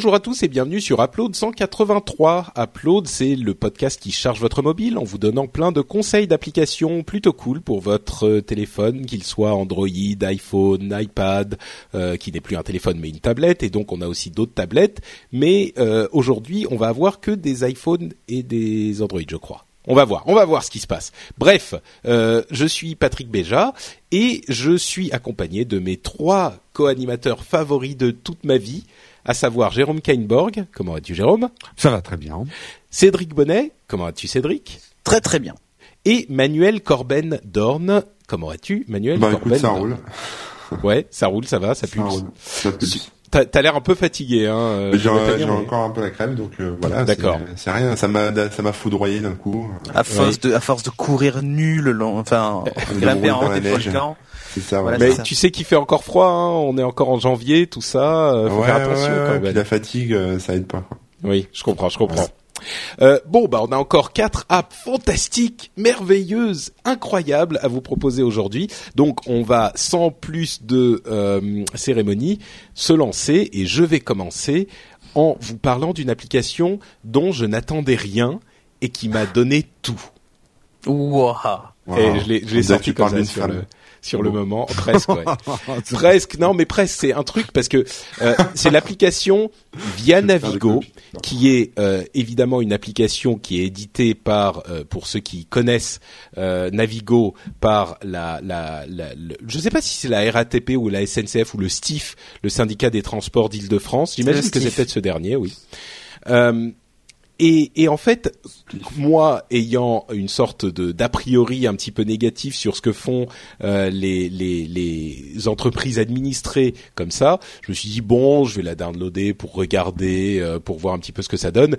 Bonjour à tous et bienvenue sur Upload 183. Upload, c'est le podcast qui charge votre mobile en vous donnant plein de conseils d'applications plutôt cool pour votre téléphone, qu'il soit Android, iPhone, iPad, euh, qui n'est plus un téléphone mais une tablette, et donc on a aussi d'autres tablettes. Mais euh, aujourd'hui, on va avoir que des iPhones et des Android, je crois. On va voir, on va voir ce qui se passe. Bref, euh, je suis Patrick Béja et je suis accompagné de mes trois co-animateurs favoris de toute ma vie à savoir Jérôme Kainborg. Comment vas-tu Jérôme? Ça va très bien. Cédric Bonnet. Comment vas-tu Cédric? Très très bien. Et Manuel Corben Dorn. Comment vas-tu Manuel bah, Corben écoute, ça roule. Ouais, ça roule, ça va, ça pulse. Ça roule. Ça pulse. T'as as, l'air un peu fatigué, hein euh, J'ai encore un peu la crème, donc euh, voilà. D'accord. C'est rien, ça m'a ça m'a foudroyé d'un coup. À force de à force de courir nu le long, enfin grimper en haut des neige. volcans. C'est ça. Voilà. Mais ça. tu sais qu'il fait encore froid, hein on est encore en janvier, tout ça. euh, faut ouais, faire attention ouais, ouais, quand puis même. la fatigue, ça aide pas. Oui, je comprends, je comprends. Euh, bon, bah, on a encore quatre apps fantastiques, merveilleuses, incroyables à vous proposer aujourd'hui. Donc, on va sans plus de euh, cérémonie se lancer et je vais commencer en vous parlant d'une application dont je n'attendais rien et qui m'a donné tout. Et je l'ai, je sorti comme ça sur le sur le moment, presque. Ouais. presque, non, mais presque. C'est un truc parce que euh, c'est l'application via Navigo, qui est euh, évidemment une application qui est éditée par, euh, pour ceux qui connaissent euh, Navigo, par la, la, la, je sais pas si c'est la RATP ou la SNCF ou le STIF, le syndicat des transports d'Île-de-France. J'imagine que c'est peut-être ce dernier, oui. Euh, et, en fait, moi ayant une sorte de d'a priori un petit peu négatif sur ce que font euh, les entreprises administrées comme ça, je me suis dit bon, je vais la downloader pour regarder, euh, pour voir un petit peu ce que ça donne,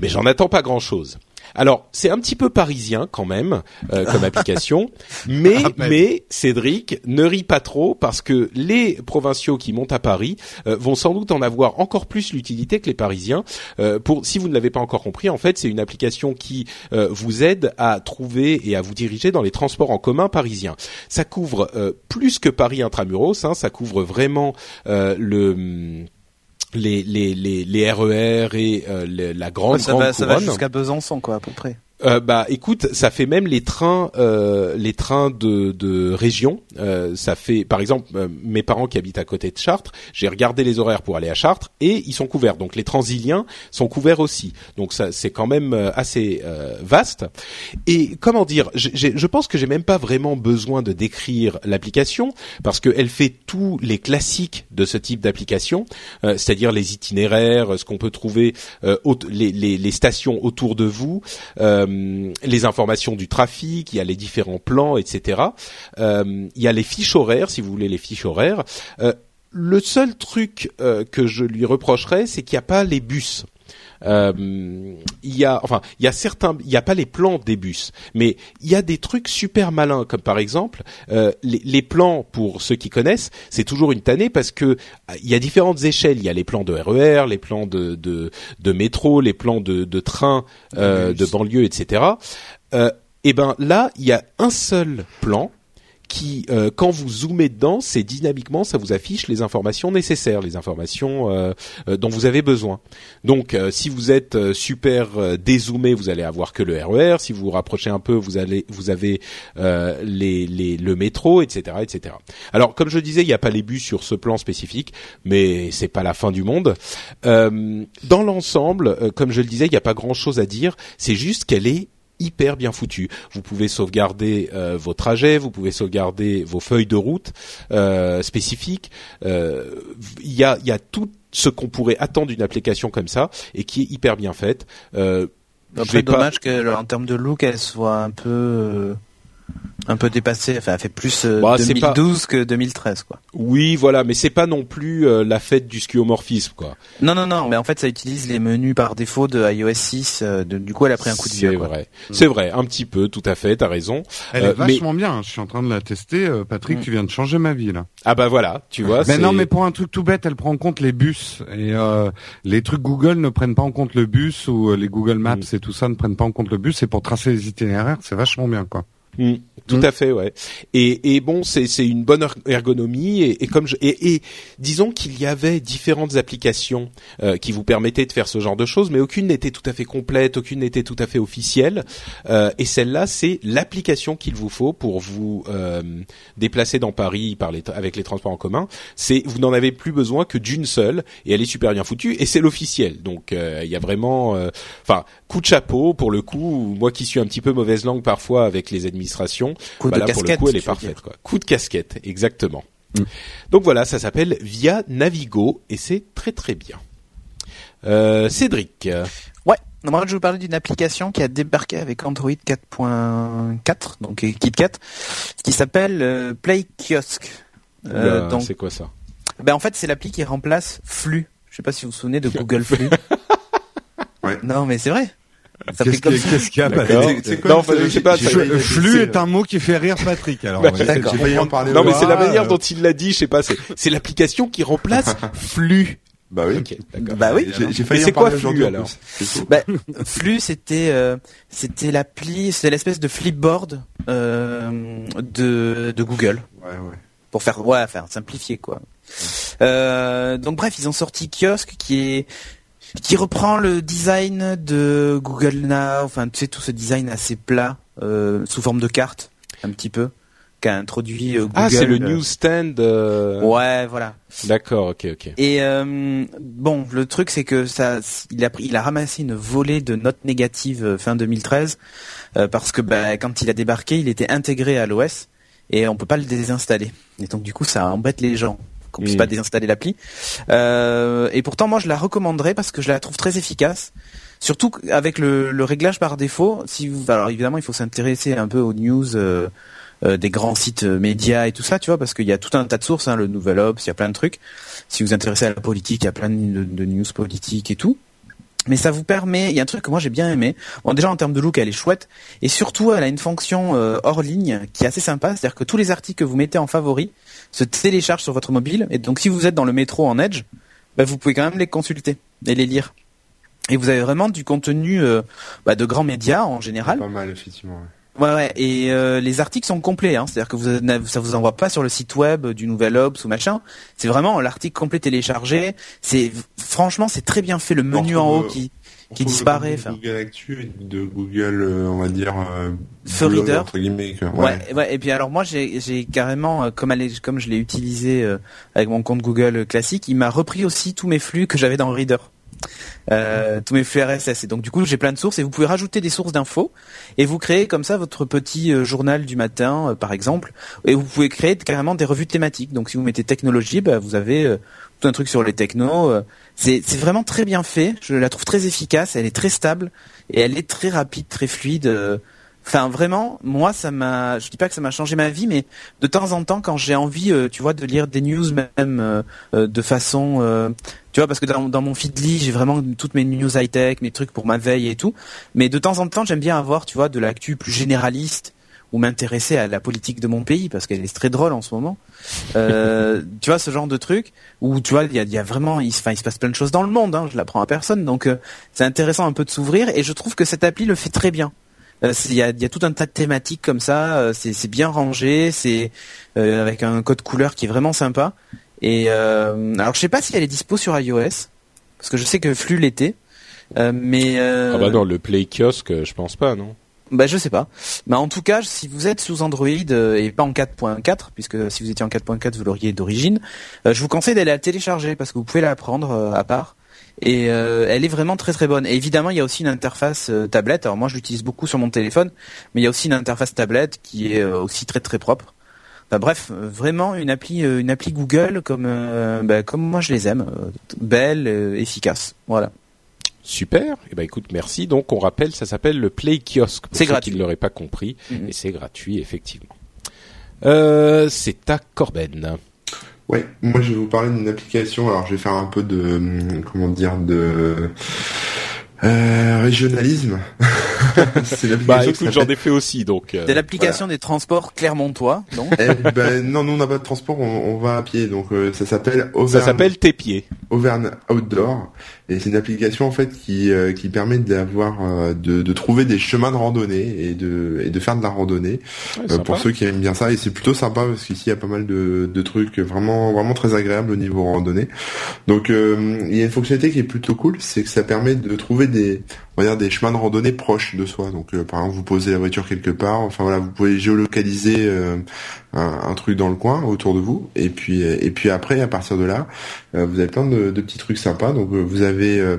mais j'en attends pas grand chose. Alors c'est un petit peu parisien quand même euh, comme application, mais Ah, mais- mais Cédric ne rit pas trop parce que les provinciaux qui montent à Paris euh, vont sans doute en avoir encore plus l'utilité que les Parisiens. Euh, pour si vous ne l'avez pas encore compris, en fait, c'est une application qui euh, vous aide à trouver et à vous diriger dans les transports en commun parisiens. Ça couvre euh, plus que Paris intramuros, hein, ça couvre vraiment euh, le hum, les, les, les, les RER et euh, le- la grande, ça grande va, ça va jusqu'à Besançon quoi à peu près. Euh, bah écoute, ça fait même les trains, euh, les trains de, de région. Euh, ça fait, par exemple, euh, mes parents qui habitent à côté de Chartres, j'ai regardé les horaires pour aller à Chartres et ils sont couverts. Donc les Transiliens sont couverts aussi. Donc ça, c'est quand même euh, assez vaste. Et comment dire, je pense que j'ai même pas vraiment besoin de décrire l'application parce qu'elle fait tous les classiques de ce type d'application, c'est-à-dire les itinéraires, ce qu'on peut trouver, les, les, les stations autour de vous, euh, les informations du trafic, il y a les différents plans, etc. Euh, il y a les fiches horaires, si vous voulez les fiches horaires. Euh, le seul truc euh, que je lui reprocherais, c'est qu'il n'y a pas les bus. Euh, il y a, enfin, il y a certains, il n'y a pas les plans des bus, mais il y a des trucs super malins, comme par exemple euh, les, les plans pour ceux qui connaissent, c'est toujours une tannée parce que il y a différentes échelles. Il y a les plans de RER, les plans de de, de métro, les plans de, de train, euh, de banlieue, etc. Euh, et ben là, il y a un seul plan qui, euh, quand vous zoomez dedans, c'est dynamiquement, ça vous affiche les informations nécessaires, les informations euh, euh, dont vous avez besoin. Donc, euh, si vous êtes euh, super euh, dézoomé, vous allez avoir que le RER. Si vous vous rapprochez un peu, vous allez, vous avez les, les, le métro, etc., etc. Alors, comme je disais, il n'y a pas les bus sur ce plan spécifique, mais c'est pas la fin du monde. Dans l'ensemble, comme je le disais, il n'y a pas grand-chose à dire. C'est juste qu'elle est hyper bien foutu. Vous pouvez sauvegarder euh, vos trajets, vous pouvez sauvegarder vos feuilles de route euh, spécifiques. Euh, Il y a, y a tout ce qu'on pourrait attendre d'une application comme ça et qui est hyper bien faite. Euh, Après pas- dommage que en termes de look elle soit un peu euh, Un peu dépassé, enfin, elle fait plus euh, Bah, c'est 2012 que 2013, quoi. Oui, voilà, mais c'est pas non plus euh, la fête du skeuomorphisme, quoi. Non, non, non, mais en fait, ça utilise les menus par défaut de iOS 6. euh, de- du coup, elle a pris un coup de C'est vieux, quoi. vrai, c'est vrai, un petit peu, tout à fait, t'as raison. Elle Euh, est vachement bien. Je suis en train de la tester. Euh, Patrick, Mm. tu viens de changer ma vie là. Ah bah voilà, tu vois. Mais c'est- non, mais pour un truc tout bête, elle prend en compte les bus et euh, les trucs Google ne prennent pas en compte le bus ou euh, les Google Maps Mm. et tout ça ne prennent pas en compte le bus. Et pour tracer les itinéraires, c'est vachement bien quoi. Mm, tout Mm. à fait, ouais. Et, et bon, c'est une bonne er- ergonomie et, et comme je, et, et disons qu'il y avait différentes applications euh, qui vous permettaient de faire ce genre de choses, mais aucune n'était tout à fait complète, aucune n'était tout à fait officielle. Euh, et celle-là, c'est l'application qu'il vous faut pour vous euh, déplacer dans Paris par les avec les transports en commun. C'est vous n'en avez plus besoin que d'une seule et elle est super bien foutue et c'est l'officiel. Donc euh, il y a vraiment, euh, enfin, coup de chapeau pour le coup. Moi qui suis un petit peu mauvaise langue parfois avec les Coup bah de là, casquette. pour le coup, elle est tu veux parfaite. dire. Quoi. Coup de casquette, exactement. Mm. Donc voilà, ça s'appelle Via Navigo et c'est très très bien. Euh, Cédric, Ouais. Moi, je vais vous parler d'une application qui a débarqué avec Android 4.4, donc KitKat, qui s'appelle euh, Play Kiosk. Euh, donc, c'est quoi ça? Ben en fait, c'est l'appli qui remplace Flux. Je sais pas si vous vous souvenez de Google Flux. Ouais. Non, mais c'est vrai. Ça Qu'est-ce fait comme qu'est-ce qu'il y a. Patrick quoi, Non, enfin, je sais pas. Flux- est un mot qui fait rire Patrick. Alors, Bah, ouais. D'accord. En parler. Non, mais c'est la manière euh. dont il l'a dit. Je sais pas. C'est c'est l'application qui remplace Flux. Bah oui. Ok, d'accord. Bah oui. J'ai j'ai failli Mais en c'est quoi parler Flux, en alors. Bah, Flux, c'était euh, c'était l'appli, c'était l'espèce de flipboard euh, de de Google. Ouais, ouais. pour faire ouais faire simplifier quoi. Euh, donc bref, ils ont sorti Kiosque qui est qui reprend le design de Google Now, enfin tu sais tout ce design assez plat euh, sous forme de carte un petit peu qu'a introduit euh, Google. Ah, c'est le newsstand. euh, Ouais, voilà. D'accord, ok, ok. Et euh, bon, le truc c'est que ça, il a pris, il a ramassé une volée de notes négatives euh, fin 2013 euh, parce que bah, quand il a débarqué, il était intégré à l'OS et on peut pas le désinstaller. Et donc du coup, ça embête les gens qu'on puisse Mm. pas désinstaller l'appli. Euh, et pourtant, moi, je la recommanderais parce que je la trouve très efficace. Surtout avec le, le réglage par défaut. Si vous, alors évidemment, il faut s'intéresser un peu aux news. euh, euh, des grands sites euh, médias et tout ça, tu vois, parce qu'il y a tout un tas de sources, hein, le Nouvel Obs, il y a plein de trucs. Si vous vous intéressez à la politique, il y a plein de, de news politiques et tout. Mais ça vous permet, il y a un truc que moi j'ai bien aimé. Bon, déjà en termes de look, elle est chouette, et surtout elle a une fonction euh, hors ligne qui est assez sympa, c'est-à-dire que tous les articles que vous mettez en favori se téléchargent sur votre mobile, et donc si vous êtes dans le métro en Edge, bah, vous pouvez quand même les consulter et les lire. Et vous avez vraiment du contenu euh, bah, de grands médias en général. Pas mal, effectivement. ouais. Ouais, ouais. Et euh, les articles sont complets, hein. c'est-à-dire que vous ça vous envoie pas sur le site web du Nouvel Obs ou machin. C'est vraiment l'article complet téléchargé. C'est franchement, c'est très bien fait. Le menu en haut euh, qui Qui disparaît, enfin. Google Actu et de Google, euh, on va dire, euh, Feu blog, Reader. entre guillemets. que- Ouais. ouais, Et puis alors moi j'ai j'ai carrément euh, comme elle est- comme je l'ai utilisé euh, avec mon compte Google classique, il m'a repris aussi tous mes flux que j'avais dans Reader. Euh, tous mes flux RSS et donc du coup j'ai plein de sources et vous pouvez rajouter des sources d'infos et vous créez comme ça votre petit euh, journal du matin euh, par exemple. Et vous pouvez créer carrément des revues thématiques. Donc si vous mettez technologie bah, vous avez tout un truc sur les technos c'est vraiment très bien fait. Je la trouve très efficace. Elle est très stable et elle est très rapide très fluide Enfin, vraiment, moi, ça m'a. Je dis pas que ça m'a changé ma vie, mais de temps en temps, quand j'ai envie, euh, tu vois, de lire des news même euh, euh, de façon, euh, tu vois, parce que dans, dans mon feedly, j'ai vraiment toutes mes news high tech, mes trucs pour ma veille et tout. Mais de temps en temps, j'aime bien avoir, tu vois, de l'actu plus généraliste ou m'intéresser à la politique de mon pays parce qu'elle est très drôle en ce moment. Euh, tu vois, ce genre de truc où tu vois, il y a, y a vraiment, il, se- enfin, il se passe plein de choses dans le monde. Hein, je l'apprends à personne, donc euh, c'est intéressant un peu de s'ouvrir et je trouve que cette appli le fait très bien. Euh, Il y, a, y a tout un tas de thématiques comme ça, euh, c'est bien rangé, c'est euh, avec un code couleur qui est vraiment sympa. Et euh, alors je sais pas si elle est dispo sur iOS, parce que je sais que Flux l'était, euh, mais euh, Ah bah non, le Play Kiosque, je pense pas, non? bah je sais pas. Mais en tout cas, si vous êtes sous Android euh, et pas en 4.4, puisque si vous étiez en 4.4 vous l'auriez d'origine, euh, je vous conseille d'aller la télécharger parce que vous pouvez la prendre euh, à part. Et euh, elle est vraiment très très bonne. Et évidemment, il y a aussi une interface euh, tablette. Alors moi, je l'utilise beaucoup sur mon téléphone, mais il y a aussi une interface tablette qui est euh, aussi très très propre. Enfin, bref, vraiment une appli, une appli Google comme bah, comme moi je les aime, belle, efficace. Voilà. Super. Eh ben écoute, merci. Donc on rappelle, ça s'appelle le Play Kiosque. pour C'est ceux gratuit. Qui ne l'auraient pas compris, Mhm. et c'est gratuit effectivement. Euh, c'est à Corben. Ouais, moi je vais vous parler d'une application. Alors je vais faire un peu de hum, comment dire de euh, régionalisme. c'est l'application Bah écoute, j'en ai fait aussi, donc. euh, C'est l'application des transports Clermontois, donc. Eh ben, non, nous on n'a pas de transport, on, on va à pied. Donc euh, ça s'appelle ça Auvergne, s'appelle Tes pieds. Auvergne Outdoor et c'est une application en fait qui euh, qui permet d'avoir euh, de, de trouver des chemins de randonnée et de et de faire de la randonnée. Ouais, Euh, pour ceux qui aiment bien ça et c'est plutôt sympa parce qu'ici il y a pas mal de, de trucs vraiment vraiment très agréables au niveau randonnée. Donc euh, il y a une fonctionnalité qui est plutôt cool, c'est que ça permet de trouver des on va dire des chemins de randonnée proches de soi. Donc euh, par exemple vous posez la voiture quelque part, enfin voilà vous pouvez géolocaliser euh, un, truc dans le coin autour de vous et puis et puis après à partir de là euh, vous avez plein de, petits trucs sympas. Donc euh, vous avez euh,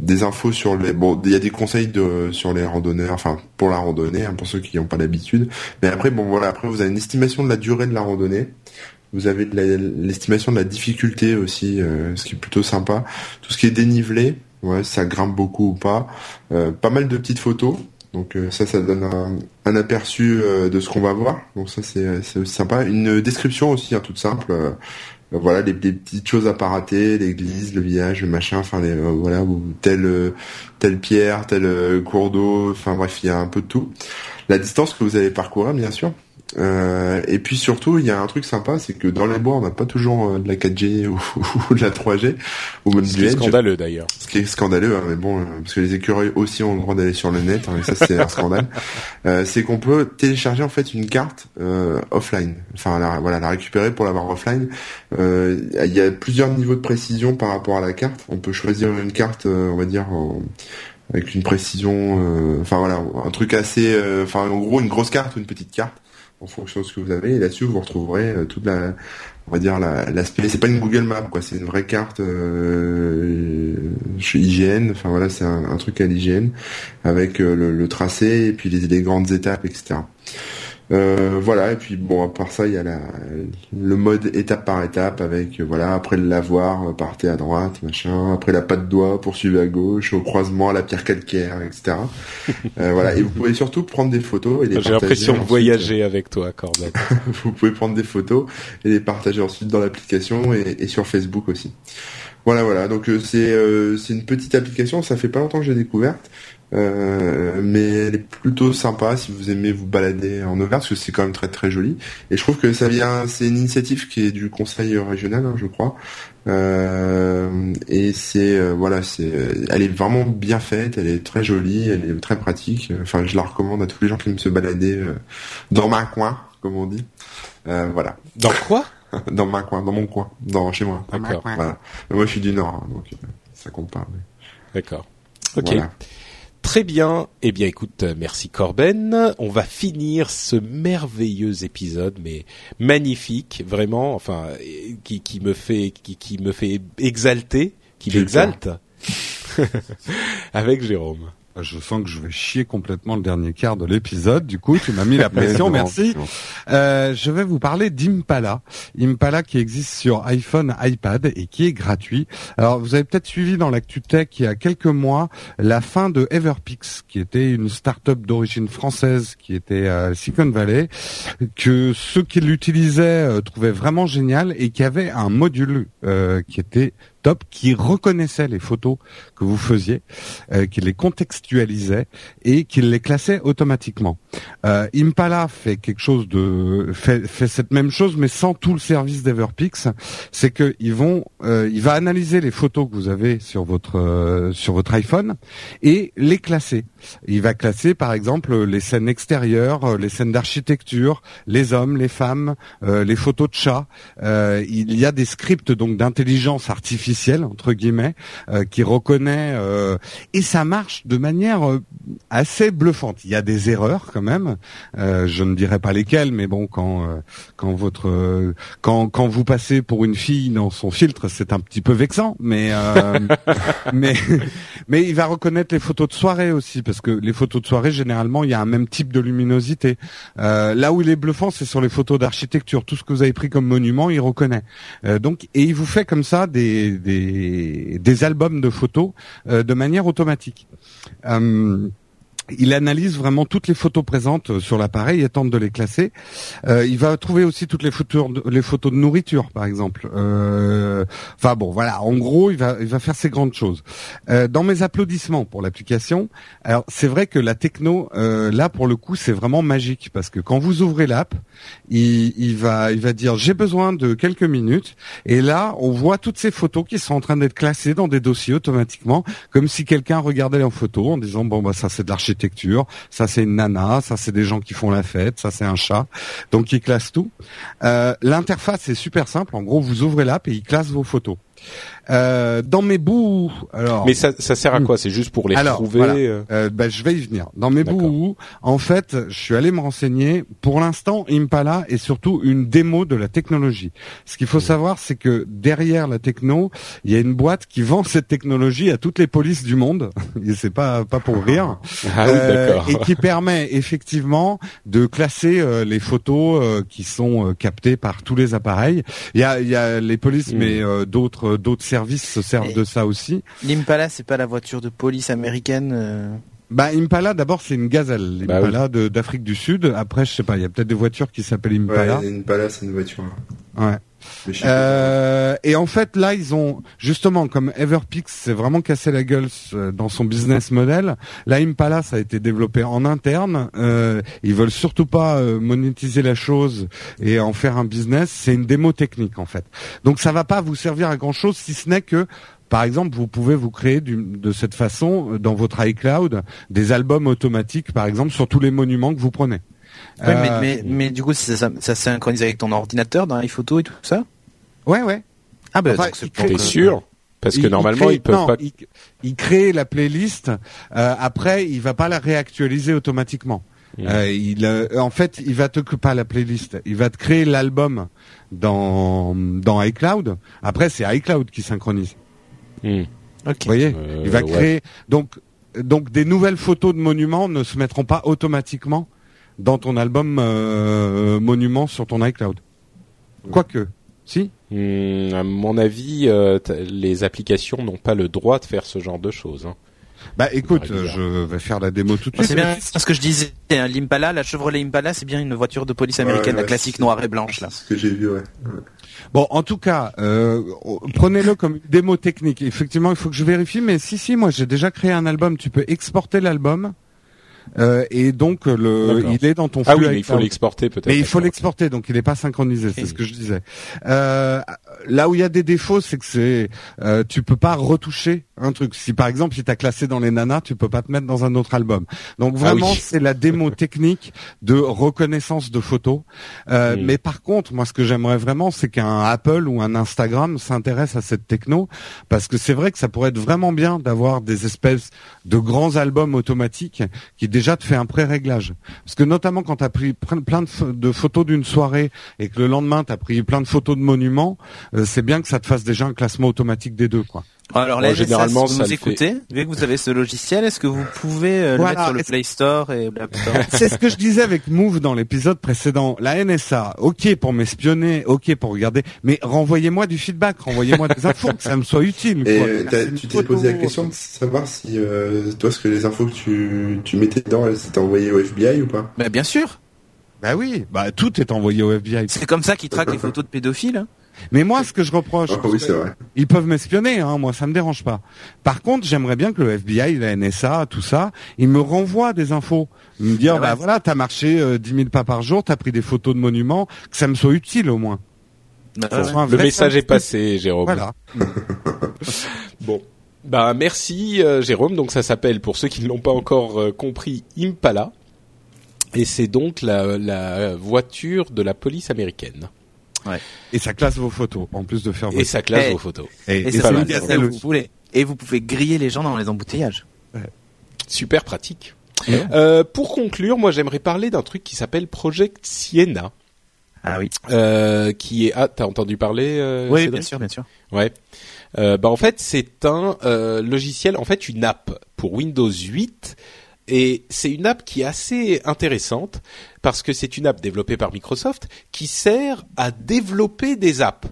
des infos sur les bon il y a des conseils de sur les randonneurs enfin pour la randonnée hein, pour ceux qui n'ont pas l'habitude mais après bon voilà après vous avez une estimation de la durée de la randonnée vous avez l'estimation de la difficulté aussi euh, ce qui est plutôt sympa tout ce qui est dénivelé ouais ça grimpe beaucoup ou pas. Euh, pas mal de petites photos. Donc euh, ça ça donne un, aperçu euh, de ce qu'on va voir. Donc ça c'est aussi sympa. Une description aussi hein, toute simple. Euh, euh, voilà les, les petites choses à pas rater. L'église le village le machin. Enfin les euh, voilà ou telle euh, telle pierre tel euh, cours d'eau. Enfin bref il y a un peu de tout. La distance que vous allez parcourir bien sûr Euh, et puis surtout il y a un truc sympa c'est que dans les bois on n'a pas toujours euh, de la 4G ou, ou de la 3G ou même Ce du qui est scandaleux d'ailleurs. ce qui est scandaleux, hein, mais bon, euh, parce que les écureuils aussi ont le droit d'aller sur le net, hein, et ça c'est un scandale. Euh, c'est qu'on peut télécharger en fait une carte euh, offline, enfin la, voilà, la récupérer pour l'avoir offline. Euh, Il y a plusieurs niveaux de précision par rapport à la carte. On peut choisir une carte, euh, on va dire. en- avec une précision, euh, enfin voilà, un truc assez, euh, enfin en gros une grosse carte ou une petite carte en fonction de ce que vous avez. Et là-dessus vous retrouverez euh, toute la, on va dire la- l'aspect. c'est pas une Google Map quoi, c'est une vraie carte euh, chez IGN. Enfin voilà, c'est un, un truc à l'IGN avec euh, le, le tracé et puis les, les grandes étapes, etc. Euh, voilà et puis bon à part ça il y a la, le mode étape par étape avec euh, voilà après le lavoir euh, partez à droite machin après la patte doigt poursuivez à gauche au croisement à la pierre calcaire etc Euh, voilà et vous pouvez surtout prendre des photos et les J'ai l'impression de voyager avec toi, Corben. vous pouvez prendre des photos et les partager ensuite dans l'application et, et sur Facebook aussi. Voilà, voilà. Donc euh, c'est euh, c'est une petite application. Ça fait pas longtemps que j'ai découverte, euh, mais elle est plutôt sympa si vous aimez vous balader en Auvergne parce que c'est quand même très très joli. Et je trouve que ça vient, c'est une initiative qui est du conseil régional, hein, je crois. Euh, et c'est euh, voilà, c'est, elle est vraiment bien faite. Elle est très jolie, elle est très pratique. Enfin, je la recommande à tous les gens qui aiment se balader euh, dans ma coin, comme on dit. Euh, voilà, Dans quoi? Dans ma coin, dans mon coin, dans chez moi. D'accord. Voilà. Moi, je suis du Nord, hein, donc euh, ça compte pas. mais D'accord. Ok. voilà. Très bien. Eh bien, écoute, euh, merci Corben. On va finir ce merveilleux épisode, mais magnifique, vraiment. Enfin, euh, qui, qui me fait, qui, qui me fait exalter, qui m'exalte. Avec Jérôme. Je sens que je vais chier complètement le dernier quart de l'épisode. Du coup, tu m'as mis la pression. Merci. Euh, je vais vous parler d'Impala. Impala qui existe sur iPhone, iPad et qui est gratuit. Alors, vous avez peut-être suivi dans l'actu tech il y a quelques mois la fin de Everpix, qui était une start-up d'origine française qui était à Silicon Valley, que ceux qui l'utilisaient euh, trouvaient vraiment génial et qui avait un module euh, qui était top, qui reconnaissait les photos que vous faisiez, euh, qui les contextualisait et qui les classait automatiquement. Euh, Impala fait quelque chose de fait, cette même chose, mais sans tout le service d'Everpix. C'est que vont, euh, il va analyser les photos que vous avez sur votre sur votre iPhone et les classer. Il va classer par exemple les scènes extérieures, les scènes d'architecture, les hommes, les femmes, les photos de chats. Il y a des scripts donc d'intelligence artificielle entre guillemets euh, qui reconnaît euh, et ça marche de manière euh, assez bluffante. Il y a des erreurs quand même. Euh, je ne dirais pas lesquelles, mais bon, quand quand votre quand quand vous passez pour une fille dans son filtre, c'est un petit peu vexant, mais mais mais il va reconnaître les photos de soirée aussi, parce que les photos de soirée, généralement, il y a un même type de luminosité. Là où il est bluffant, c'est sur les photos d'architecture. Tout ce que vous avez pris comme monument, il reconnaît. Donc, et il vous fait comme ça des des, albums de photos euh, de manière automatique. Il analyse vraiment toutes les photos présentes euh, sur l'appareil et tente de les classer. Euh, il va trouver aussi toutes les photos, de, les photos de nourriture, par exemple. Euh, enfin bon, voilà. En gros, il va, faire ces grandes choses. Dans mes applaudissements pour l'application, alors c'est vrai que la techno, là pour le coup, c'est vraiment magique parce que quand vous ouvrez l'app, il, il va, il va dire j'ai besoin de quelques minutes et là on voit toutes ces photos qui sont en train d'être classées dans des dossiers automatiquement, comme si quelqu'un regardait en photo en disant bon bah ça c'est de l'architecture ça c'est une nana, ça c'est des gens qui font la fête, ça c'est un chat. Donc il classe tout. Euh, L'interface est super simple. En gros, vous ouvrez l'app et il classe vos photos. Euh, dans mes bouts, alors. Mais ça, ça sert à quoi? C'est juste pour les alors, trouver voilà. euh Euh, bah, je vais y venir. Dans mes bouts, en fait, je suis allé me renseigner. Pour l'instant, Impala est surtout une démo de la technologie. Ce qu'il faut savoir, c'est que derrière la techno, il y a une boîte qui vend cette technologie à toutes les polices du monde. Et c'est pas pas pour rire. Ah Euh, et qui permet effectivement de classer euh, les photos euh, qui sont captées par tous les appareils. Il y a, il y a les polices, Mm. mais euh, d'autres services se servent Et- de ça aussi. L'Impala, c'est pas la voiture de police américaine. euh, Bah Impala d'abord c'est une gazelle, Bah Impala de- d'Afrique du Sud. Après je sais pas, il y a peut-être des voitures qui s'appellent Impala. Ouais, c'est une voiture. Ouais. Euh, et en fait là ils ont justement comme Everpix s'est vraiment cassé la gueule euh, dans son business model. Là Impala ça a été développé en interne. Euh, ils veulent surtout pas euh, monétiser la chose et en faire un business. C'est une démo technique en fait. Donc ça va pas vous servir à grand chose si ce n'est que par exemple, vous pouvez vous créer de cette façon dans votre iCloud des albums automatiques, par exemple, sur tous les monuments que vous prenez. Ouais, mais, Euh, mais, mais du coup, ça, ça, ça synchronise avec ton ordinateur dans les photos et tout ça ouais, ouais. Ah bah, Enfin, T'es sûr Parce que Il- il normalement, crée- ils peuvent non, pas. Il, il crée la playlist. euh, après, il va pas la réactualiser automatiquement. Mm. Euh, il, euh, en fait, il va te pas la playlist. Il va te créer l'album dans dans iCloud. Après, c'est iCloud qui synchronise. Ok. Vous voyez Euh, Il va ouais. créer donc donc des nouvelles photos de monuments ne se mettront pas automatiquement dans ton album euh, monument sur ton iCloud. Quoique, si. Hmm, à mon avis, euh, les applications n'ont pas le droit de faire ce genre de choses. hein. Bah écoute, je vais faire la démo tout de suite. c'est bien ce que je disais. hein, L'Impala, la Chevrolet Impala, c'est bien une voiture de police américaine, Ouais, la classique noire et blanche là. C'est ce que j'ai vu, ouais. Ouais. Bon, en tout cas, euh, prenez-le comme une démo technique. Effectivement, il faut que je vérifie, mais si, si, moi j'ai déjà créé un album. Tu peux exporter l'album euh, et donc le, il est dans ton flux. Ah oui, mais il faut l'exporter peut-être. Mais il faut l'exporter, donc il n'est pas synchronisé, c'est ce que je disais. Euh, là où il y a des défauts, c'est que c'est, euh, tu peux pas retoucher un truc. Si par exemple, si t'as classé dans les nanas, tu peux pas te mettre dans un autre album. Donc vraiment, Ah oui. c'est la démo technique de reconnaissance de photos. Euh, Mm. Mais par contre, moi, ce que j'aimerais vraiment, c'est qu'un Apple ou un Instagram s'intéresse à cette techno, parce que c'est vrai que ça pourrait être vraiment bien d'avoir des espèces de grands albums automatiques qui déjà te fait un pré-réglage. Parce que notamment quand tu as pris plein de photos d'une soirée et que le lendemain tu as pris plein de photos de monuments, euh, c'est bien que ça te fasse déjà un classement automatique des deux quoi. Alors là, NSA, généralement, si vous ça nous fait. écoutez, vu que vous avez ce logiciel, est-ce que vous pouvez euh, Voilà, le mettre sur le Play Store et l'App Store C'est ce que je disais avec Move dans l'épisode précédent. La NSA, ok pour m'espionner, ok pour regarder, mais renvoyez-moi du feedback, renvoyez-moi des infos, que ça me soit utile. Et quoi. euh, tu t'es posé la question de savoir si euh, toi, ce que les infos que tu, tu mettais dedans, elles s'étaient envoyées au FBI ou pas? Bah bien sûr. Bah oui, bah tout est envoyé au FBI. C'est comme ça qu'ils traquent les photos de pédophiles. hein. Mais moi, ce que je reproche, Ah oui, c'est vrai. ils peuvent m'espionner, hein, moi ça me dérange pas. Par contre, j'aimerais bien que le FBI, la NSA, tout ça, ils me renvoient des infos, me dire Ah ouais. bah voilà, t'as marché euh, 10 000 pas par jour, t'as pris des photos de monuments, que ça me soit utile au moins. Bah, Ça ouais. Le message est passé, Jérôme. Voilà. Bon. Bah merci euh, Jérôme. Donc ça s'appelle, pour ceux qui ne l'ont pas encore euh, compris, Impala. Et c'est donc la, la voiture de la police américaine. Et ça classe vos photos, en plus de faire Et votre... ça classe vos photos. Et, Et et ça, mal, ça. vous voulez. Et vous pouvez griller les gens dans les embouteillages. Super pratique. Euh, pour conclure, moi j'aimerais parler d'un truc qui s'appelle Project Sienna. Ah oui. Euh, qui est ah t'as entendu parler euh, Oui, bien sûr, bien sûr. Ouais. euh, bah en fait c'est un euh, logiciel, en fait une app pour Windows 8 et c'est une app qui est assez intéressante parce que c'est une app développée par Microsoft qui sert à développer des apps.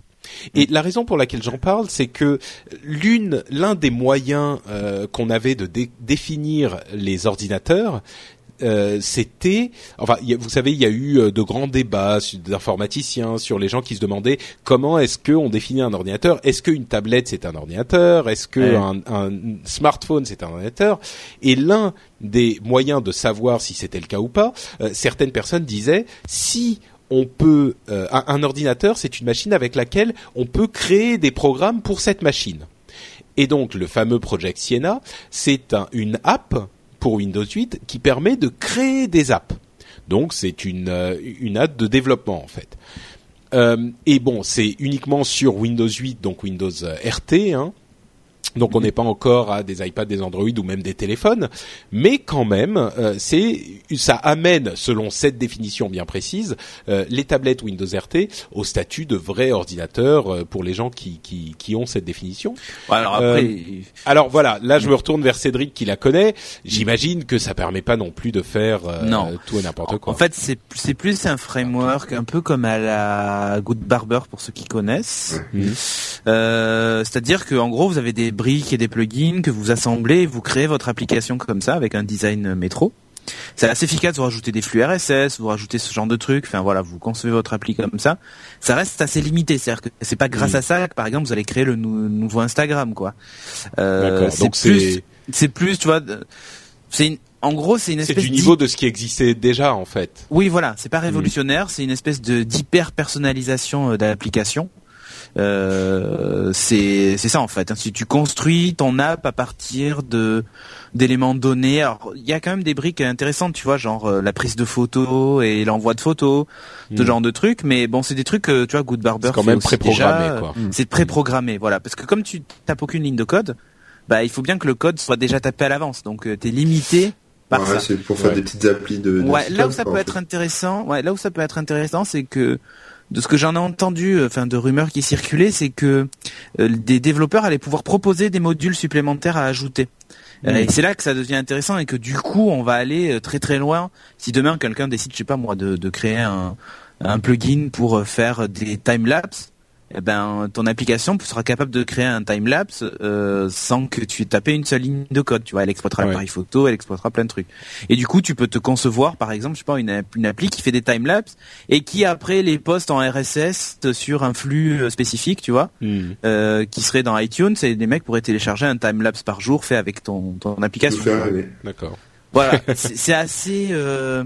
Et la raison pour laquelle j'en parle, c'est que l'une, l'un des moyens euh, qu'on avait de définir les ordinateurs, euh, c'était, enfin, vous savez, il y a eu euh, de grands débats d'informaticiens sur les gens qui se demandaient comment est-ce qu'on définit un ordinateur. Est-ce qu'une tablette c'est un ordinateur? Est-ce qu'un un smartphone c'est un ordinateur? Et l'un des moyens de savoir si c'était le cas ou pas, certaines personnes disaient si on peut euh, un, ordinateur, c'est une machine avec laquelle on peut créer des programmes pour cette machine. Et donc le fameux Project Sienna, c'est une app pour Windows 8 qui permet de créer des apps. Donc c'est une euh, une app de développement en fait. Euh, et bon, c'est uniquement sur Windows 8, donc Windows RT. Hein, donc on n'est pas encore à des iPads, des Android ou même des téléphones, mais quand même, euh, c'est ça amène, selon cette définition bien précise, euh, les tablettes Windows RT au statut de vrai ordinateur euh, pour les gens qui, qui, qui ont cette définition. Alors après, alors voilà, là je me retourne vers Cédric qui la connaît. J'imagine que ça permet pas non plus de faire tout et n'importe quoi. En fait, c'est c'est plus un framework un peu comme à la Good Barber pour ceux qui connaissent. C'est-à-dire que en gros, vous avez des briques et des plugins que vous assemblez, vous créez votre application comme ça avec un design métro. C'est assez efficace, vous rajoutez des flux RSS, vous rajoutez ce genre de trucs, enfin voilà, vous concevez votre appli comme ça. Ça reste assez limité, c'est-à-dire que c'est pas grâce à ça que par exemple vous allez créer le nouveau Instagram quoi. Euh, c'est plus, c'est plus, tu vois, c'est en gros, c'est une espèce. C'est du niveau de ce qui existait déjà, en fait. Oui, voilà. C'est pas révolutionnaire. C'est une espèce de d'hyper personnalisation euh, d'application. Euh, c'est c'est ça en fait. Hein. Si tu construis ton app à partir de d'éléments donnés, alors il y a quand même des briques intéressantes, tu vois, genre euh, la prise de photos et l'envoi de photos, ce hmm. genre de trucs. Mais bon, c'est des trucs, que tu vois, Good Barber c'est quand même préprogrammé, quoi. Hmm. C'est préprogrammé, voilà, parce que comme tu tapes aucune ligne de code, bah il faut bien que le code soit déjà tapé à l'avance. Donc euh, t'es limité par ouais, c'est pour faire des petites applis de. ouais, là où ça peut être intéressant, ouais, là où ça peut être intéressant, c'est que de ce que j'en ai entendu, euh, enfin de rumeurs qui circulaient, c'est que euh, des développeurs allaient pouvoir proposer des modules supplémentaires à ajouter. Euh, et c'est là que ça devient intéressant et que du coup on va aller très très loin. Si demain quelqu'un décide, je sais pas moi, de, de créer un, un plugin pour faire des time lapse, eh ben ton application sera capable de créer un time lapse euh, sans que tu aies tapé une seule ligne de code. Tu vois, elle exploitera l'appareil photo, elle exploitera plein de trucs. Et du coup, tu peux te concevoir, par exemple, je sais pas, une, une appli qui fait des time lapse et qui après les poste en RSS sur un flux euh, spécifique, tu vois, hmm. euh, qui serait dans iTunes. Et des mecs pourraient télécharger un time lapse par jour fait avec ton ton application. D'accord. Voilà, c'est assez. Euh,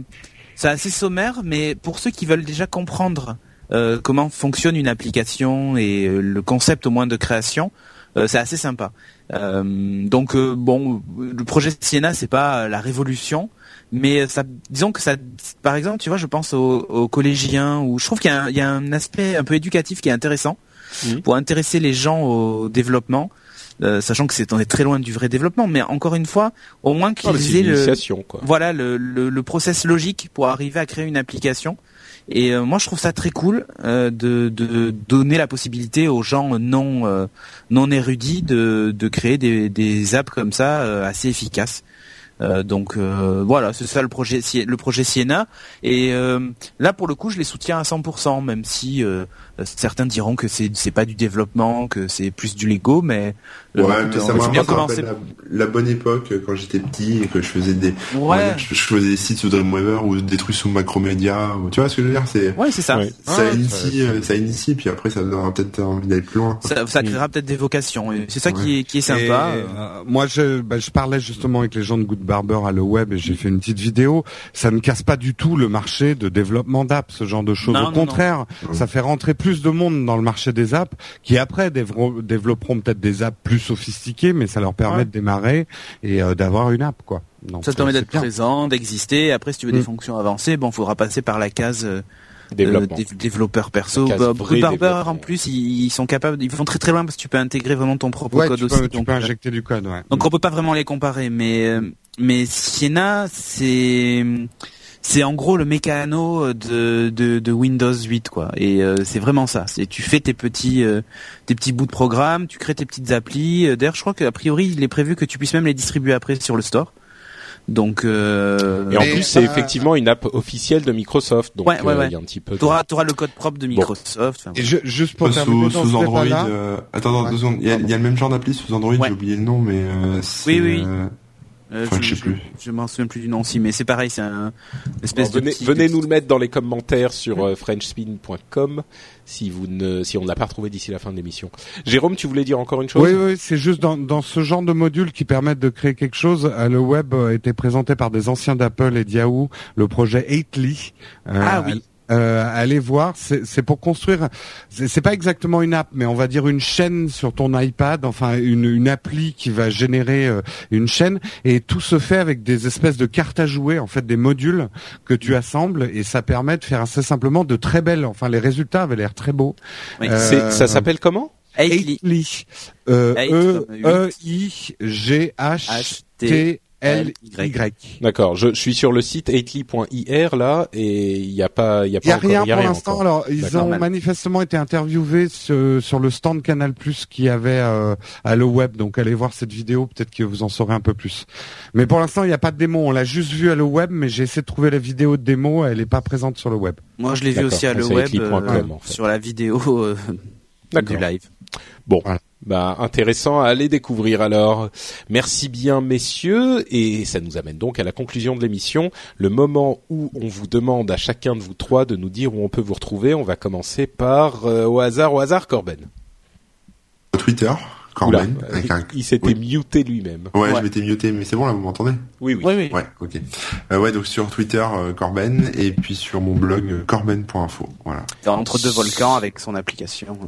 c'est assez sommaire, mais pour ceux qui veulent déjà comprendre euh, comment fonctionne une application et euh, le concept au moins de création, euh, c'est assez sympa. donc bon, le projet Siena c'est pas la révolution, mais ça, disons que ça, par exemple, tu vois, je pense aux, collégiens où je trouve qu'il y, a un aspect un peu éducatif qui est intéressant mmh. pour intéresser les gens au développement. sachant que c'est on est très loin du vrai développement, mais encore une fois, au moins qu'ils aient le, voilà le, le, le process logique pour arriver à créer une application et euh, moi, je trouve ça très cool euh, de, de, donner la possibilité aux gens non euh, non érudits de, de créer des, des apps comme ça assez efficaces. Euh, donc euh, voilà, c'est ça le projet le projet Siena. Et euh, là pour le coup, je les soutiens à 100%, même si certains diront que c'est c'est pas du développement, que c'est plus du Lego, mais ouais, mais ça m'a bien commencé. La, bonne époque quand j'étais petit et que je faisais des ouais. je, faisais des sites sous Dreamweaver ou des trucs sous Macromedia. Ou, tu vois ce que je veux dire C'est ouais, c'est ça. Ça initie, ça initie, puis après ça donnera peut-être envie d'aller plus loin. Ça, ça créera peut-être des vocations. C'est ça qui est qui est sympa. moi, je bah, je parlais justement avec les gens de Good Barber à le web et j'ai fait une petite vidéo. Ça ne casse pas du tout le marché de développement d'apps, ce genre de choses. Au contraire, ça fait rentrer plus de monde dans le marché des apps qui après développeront peut-être des apps plus sophistiquées, mais ça leur permet de démarrer et euh, d'avoir une app quoi. ça te permet d'être présent, d'exister. Après, si tu veux des mm. fonctions avancées, bon, faudra passer par la case. Euh, Développement. développeurs perso. Bah, en plus, ils, sont capables, ils vont très très loin parce que tu peux intégrer vraiment ton propre code aussi. Tu peux euh, injecter du code. Ouais. Donc on peut pas vraiment les comparer, mais euh, mais Siena, c'est c'est en gros le mécano de, de, de Windows 8 quoi. Et euh, c'est vraiment ça. C'est tu fais tes petits euh, tes petits bouts de programme, tu crées tes petites applis. Euh, d'ailleurs, je crois qu'a priori, il est prévu que tu puisses même les distribuer après sur le store. Donc euh, Et en Mais, plus, c'est euh, effectivement une app officielle de Microsoft, donc Ouais, ouais, euh, ouais. il y a un petit peu. de- t'auras t'auras le code propre de Microsoft. Enfin, Et je, juste pour sous, sous ce Android. euh, attends, attends, Ouais. deux secondes. Il y, a, il y a le même genre d'appli sous Android. Ouais. J'ai oublié le nom, mais euh, c'est, Oui, oui. Euh, Enfin, je sais plus. Je m'en souviens plus du nom aussi, mais c'est pareil, c'est un une espèce Bon, de venez, petit- venez de nous le mettre dans les commentaires sur euh, frenchspin.com si vous ne, si on ne l'a pas retrouvé d'ici la fin de l'émission. Jérôme, tu voulais dire encore une chose? Oui, oui, c'est juste dans, dans ce genre de modules qui permettent de créer quelque chose. euh, le web a été présenté par des anciens d'Apple et d'Yahoo, le projet. Euh, Ah oui. Euh, allez voir, c'est c'est pour construire. C'est c'est pas exactement une app, mais on va dire une chaîne sur ton iPad, enfin une, une appli qui va générer euh, une chaîne, et tout se fait avec des espèces de cartes à jouer, en fait des modules que tu assembles, et ça permet de faire assez simplement de très belles. Enfin, les résultats avaient l'air très beaux. Oui. Euh, C'est- Ça s'appelle comment? Eightly. Euh, Eight E E I G H T L Y. D'accord, je, je suis sur le site 8ly.ir là et il n'y a pas, il y a Il y pas a encore, rien il y a pour l'instant. Alors, ils ont manifestement été interviewés sur, sur le stand Canal Plus qui avait euh, à le web. Donc, allez voir cette vidéo, peut-être que vous en saurez un peu plus. Mais pour l'instant, il n'y a pas de démo. On l'a juste vu à le web, mais j'ai essayé de trouver la vidéo de démo. Elle n'est pas présente sur le web. Moi, je l'ai vu aussi à le web euh, en fait. sur la vidéo euh, du live. Bon, Voilà. Bah intéressant à aller découvrir alors. Merci bien messieurs et ça nous amène donc à la conclusion de l'émission, le moment où on vous demande à chacun de vous trois de nous dire où on peut vous retrouver. On va commencer par euh, au hasard, au hasard Corben. Twitter, Oula, Corben. avec un- il s'était Oui. muté lui-même. Ouais, Ouais. je m'étais muté, mais c'est bon là, vous m'entendez Oui, oui. Oui, oui. Ouais, ok. Euh, ouais, donc sur Twitter, euh, Corben, et puis sur mon blog, corben.info. Voilà, Entre deux volcans avec son application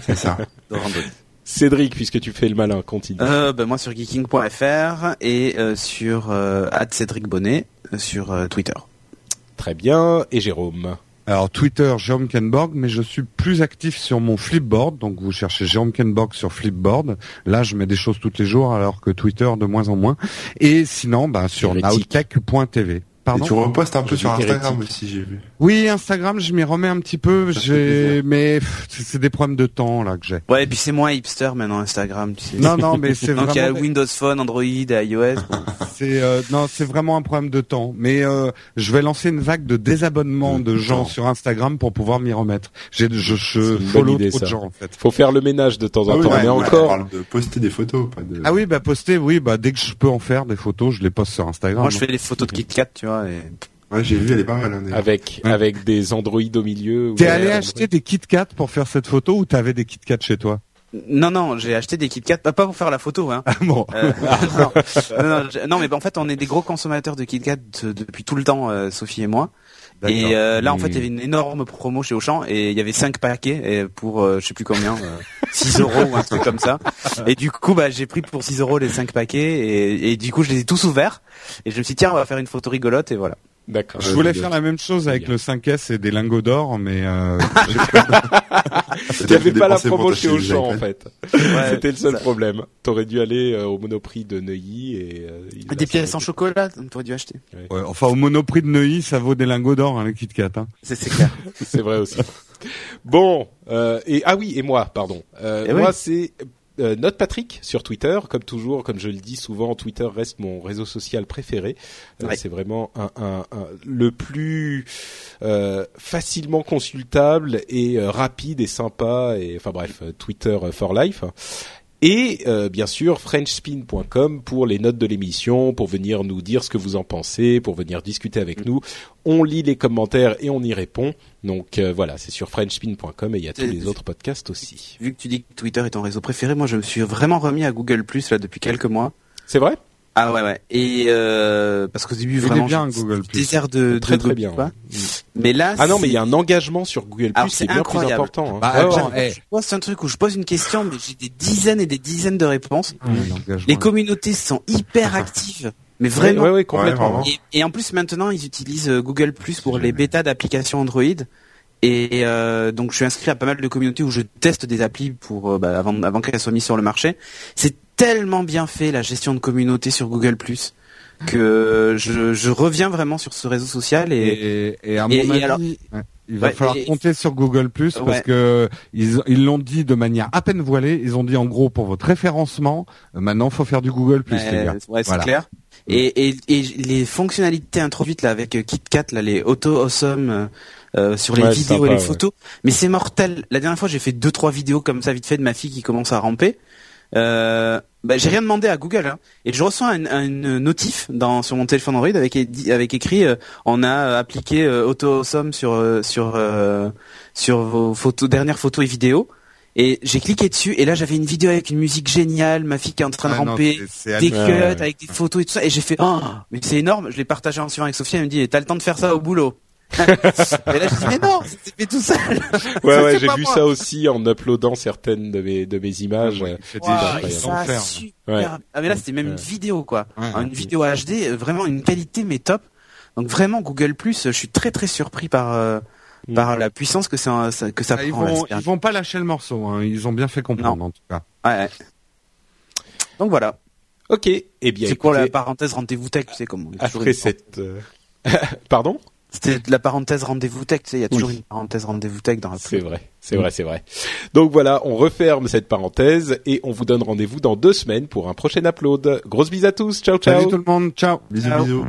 c'est ça. Cédric, puisque tu fais le malin, continue. Euh, ben, moi sur geeking.fr et euh, sur euh, Cédric Bonnet euh, sur euh, Twitter. Très bien. Et Jérôme. Alors, Twitter, Jérôme Kenborg, mais je suis plus actif sur mon Flipboard. Donc, vous cherchez Jérôme Kenborg sur Flipboard. Là, je mets des choses tous les jours, alors que Twitter, de moins en moins. Et sinon, bah, sur Hérétique. Et tu repostes un peu sur Instagram hérétique. aussi, j'ai vu. Oui, Instagram, je m'y remets un petit peu. J'ai, mais c'est des problèmes de temps là que j'ai. Ouais, et puis c'est moins hipster maintenant Instagram, tu sais. Non, non, mais c'est Donc il y a vraiment, Windows Phone, Android, et iOS. bon. c'est euh, non, c'est vraiment un problème de temps. Mais euh, je vais lancer une vague de désabonnement de gens sur Instagram pour pouvoir m'y remettre. J'ai, je, je une bonne follow idée, trop de ça. gens en fait. Faut faire le ménage de temps en Ah oui, temps. ouais, mais ouais, encore, On parle de poster des photos, pas de. Ah oui, bah poster, oui, bah dès que je peux en faire des photos, je les poste sur Instagram. Moi je fais les photos de KitKat, tu vois. Et... Ouais, j'ai vu, elle est pas mal. hein, avec Ouais. avec des Android au milieu. T'es allé acheter des Kit Kat pour faire cette photo ou t'avais des Kit Kat chez toi? Non, non, j'ai acheté des KitKat, pas pas pour faire la photo, hein. Ah bon? Euh, non, non, non, je- non, mais en fait, on est des gros consommateurs de KitKat depuis tout le temps, euh, Sophie et moi. Et euh, là, en fait, il y avait une énorme promo chez Auchan et il y avait cinq paquets et pour euh, je sais plus combien, euh, 6 euros ou un truc comme ça. Et du coup, bah, j'ai pris pour 6 euros les cinq paquets et, et du coup, je les ai tous ouverts et je me suis dit tiens, on va faire une photo rigolote et voilà. D'accord. Je voulais Ouais, faire la même chose avec Bien. le 5S et des lingots d'or, mais euh, Il n'y avait pas la promo chez Auchan en fait. Ouais, C'était le seul ça. problème. T'aurais dû aller euh, au Monoprix de Neuilly et euh, il Des pièces en chocolat, t'aurais dû acheter. ouais, enfin au Monoprix de Neuilly, ça vaut des lingots d'or, hein, les Kit Kat. Hein. C'est c'est clair. C'est vrai aussi. Bon, euh, et ah oui, et moi, pardon. Euh, Eh moi, oui. c'est euh, Note Patrick sur Twitter, comme toujours, comme je le dis souvent, Twitter reste mon réseau social préféré. Euh. C'est vraiment un, un- un- le plus euh, facilement consultable et euh, rapide et sympa. Et enfin bref, Twitter for life. Et euh, bien sûr frenchspin.com pour les notes de l'émission, pour venir nous dire ce que vous en pensez, pour venir discuter avec nous. On lit les commentaires et on y répond. Donc euh, voilà, c'est sur frenchspin.com et il y a tous les autres podcasts aussi. Vu que tu dis que Twitter est ton réseau préféré, moi je me suis vraiment remis à Google Plus là depuis quelques mois. C'est vrai? Ah ouais ouais. Et euh, parce qu'au début Il est vraiment bien, Google Plus. des airs de Très de très Google, bien. quoi. ouais. Mais là Ah non, mais il y a un engagement sur Google Alors, Plus c'est bien incroyable. plus important. hein. Bah, Ouais, attends, ouais. eh, je un truc où je pose une question, mais j'ai des dizaines et des dizaines de réponses. l'engagement. Les communautés sont hyper actives, mais vraiment. ouais, ouais, complètement. vraiment. Et, et en plus maintenant ils utilisent euh, Google Plus pour les bêtas d'applications Android. Et euh, donc je suis inscrit à pas mal de communautés où je teste des applis pour euh, bah, avant avant qu'elles soient mises sur le marché. C'est tellement bien fait la gestion de communauté sur Google Plus. que je, je reviens vraiment sur ce réseau social et, Et, et à mon et- avis, alors- ouais, il va Ouais, falloir compter sur Google Plus parce Ouais. que ils ils l'ont dit de manière à peine voilée. Ils ont dit en gros pour votre référencement, euh, maintenant faut faire du Google Plus, les gars. ouais, c'est Voilà. clair. Et, et, et les fonctionnalités introduites là avec euh, KitKat, là, les auto awesome euh, euh, sur les Ouais, vidéos sympa, et les ouais. photos, mais c'est mortel. La dernière fois, j'ai fait deux trois vidéos comme ça vite fait de ma fille qui commence à ramper. Euh, bah, j'ai rien demandé à Google hein, et je reçois une, une notif dans sur mon téléphone Android avec avec écrit euh, on a appliqué euh, auto awesome sur euh, sur euh, sur vos photos dernières photos et vidéos. Et j'ai cliqué dessus et là j'avais une vidéo avec une musique géniale, ma fille qui est en train de Ah non, ramper, des cuts avec des photos et tout ça. Et j'ai fait oh mais c'est énorme. Je l'ai partagé en suivant avec Sophie elle me dit t'as le temps de faire ça au boulot et là je dis mais non c'est fait tout seul Ouais, ouais, j'ai vu moi. ça aussi en uploadant certaines de mes de mes images. Ouais, et ça, super. Ouais. ah mais là c'était même une vidéo quoi Ouais, une vidéo HD vraiment une qualité mais top donc vraiment Google Plus je suis très très surpris par euh, Mm. par la puissance que ça, que ça Ah, ils prend là, vont ils vont pas lâcher le morceau. Hein. Ils ont bien fait comprendre en tout cas. Ouais, donc voilà Ok. Eh bien, c'est pour la parenthèse rendez-vous tech tu sais comme on est toujours après cette, euh, pardon? C'était la parenthèse rendez-vous tech, tu sais, il y a toujours Oui. une parenthèse rendez-vous tech dans la C'est vrai, c'est vrai, c'est vrai. Donc voilà, on referme cette parenthèse et on vous donne rendez-vous dans deux semaines pour un prochain upload. Grosse bise à tous, ciao ciao. Salut tout le monde, ciao. Bisous, Ciao. bisous.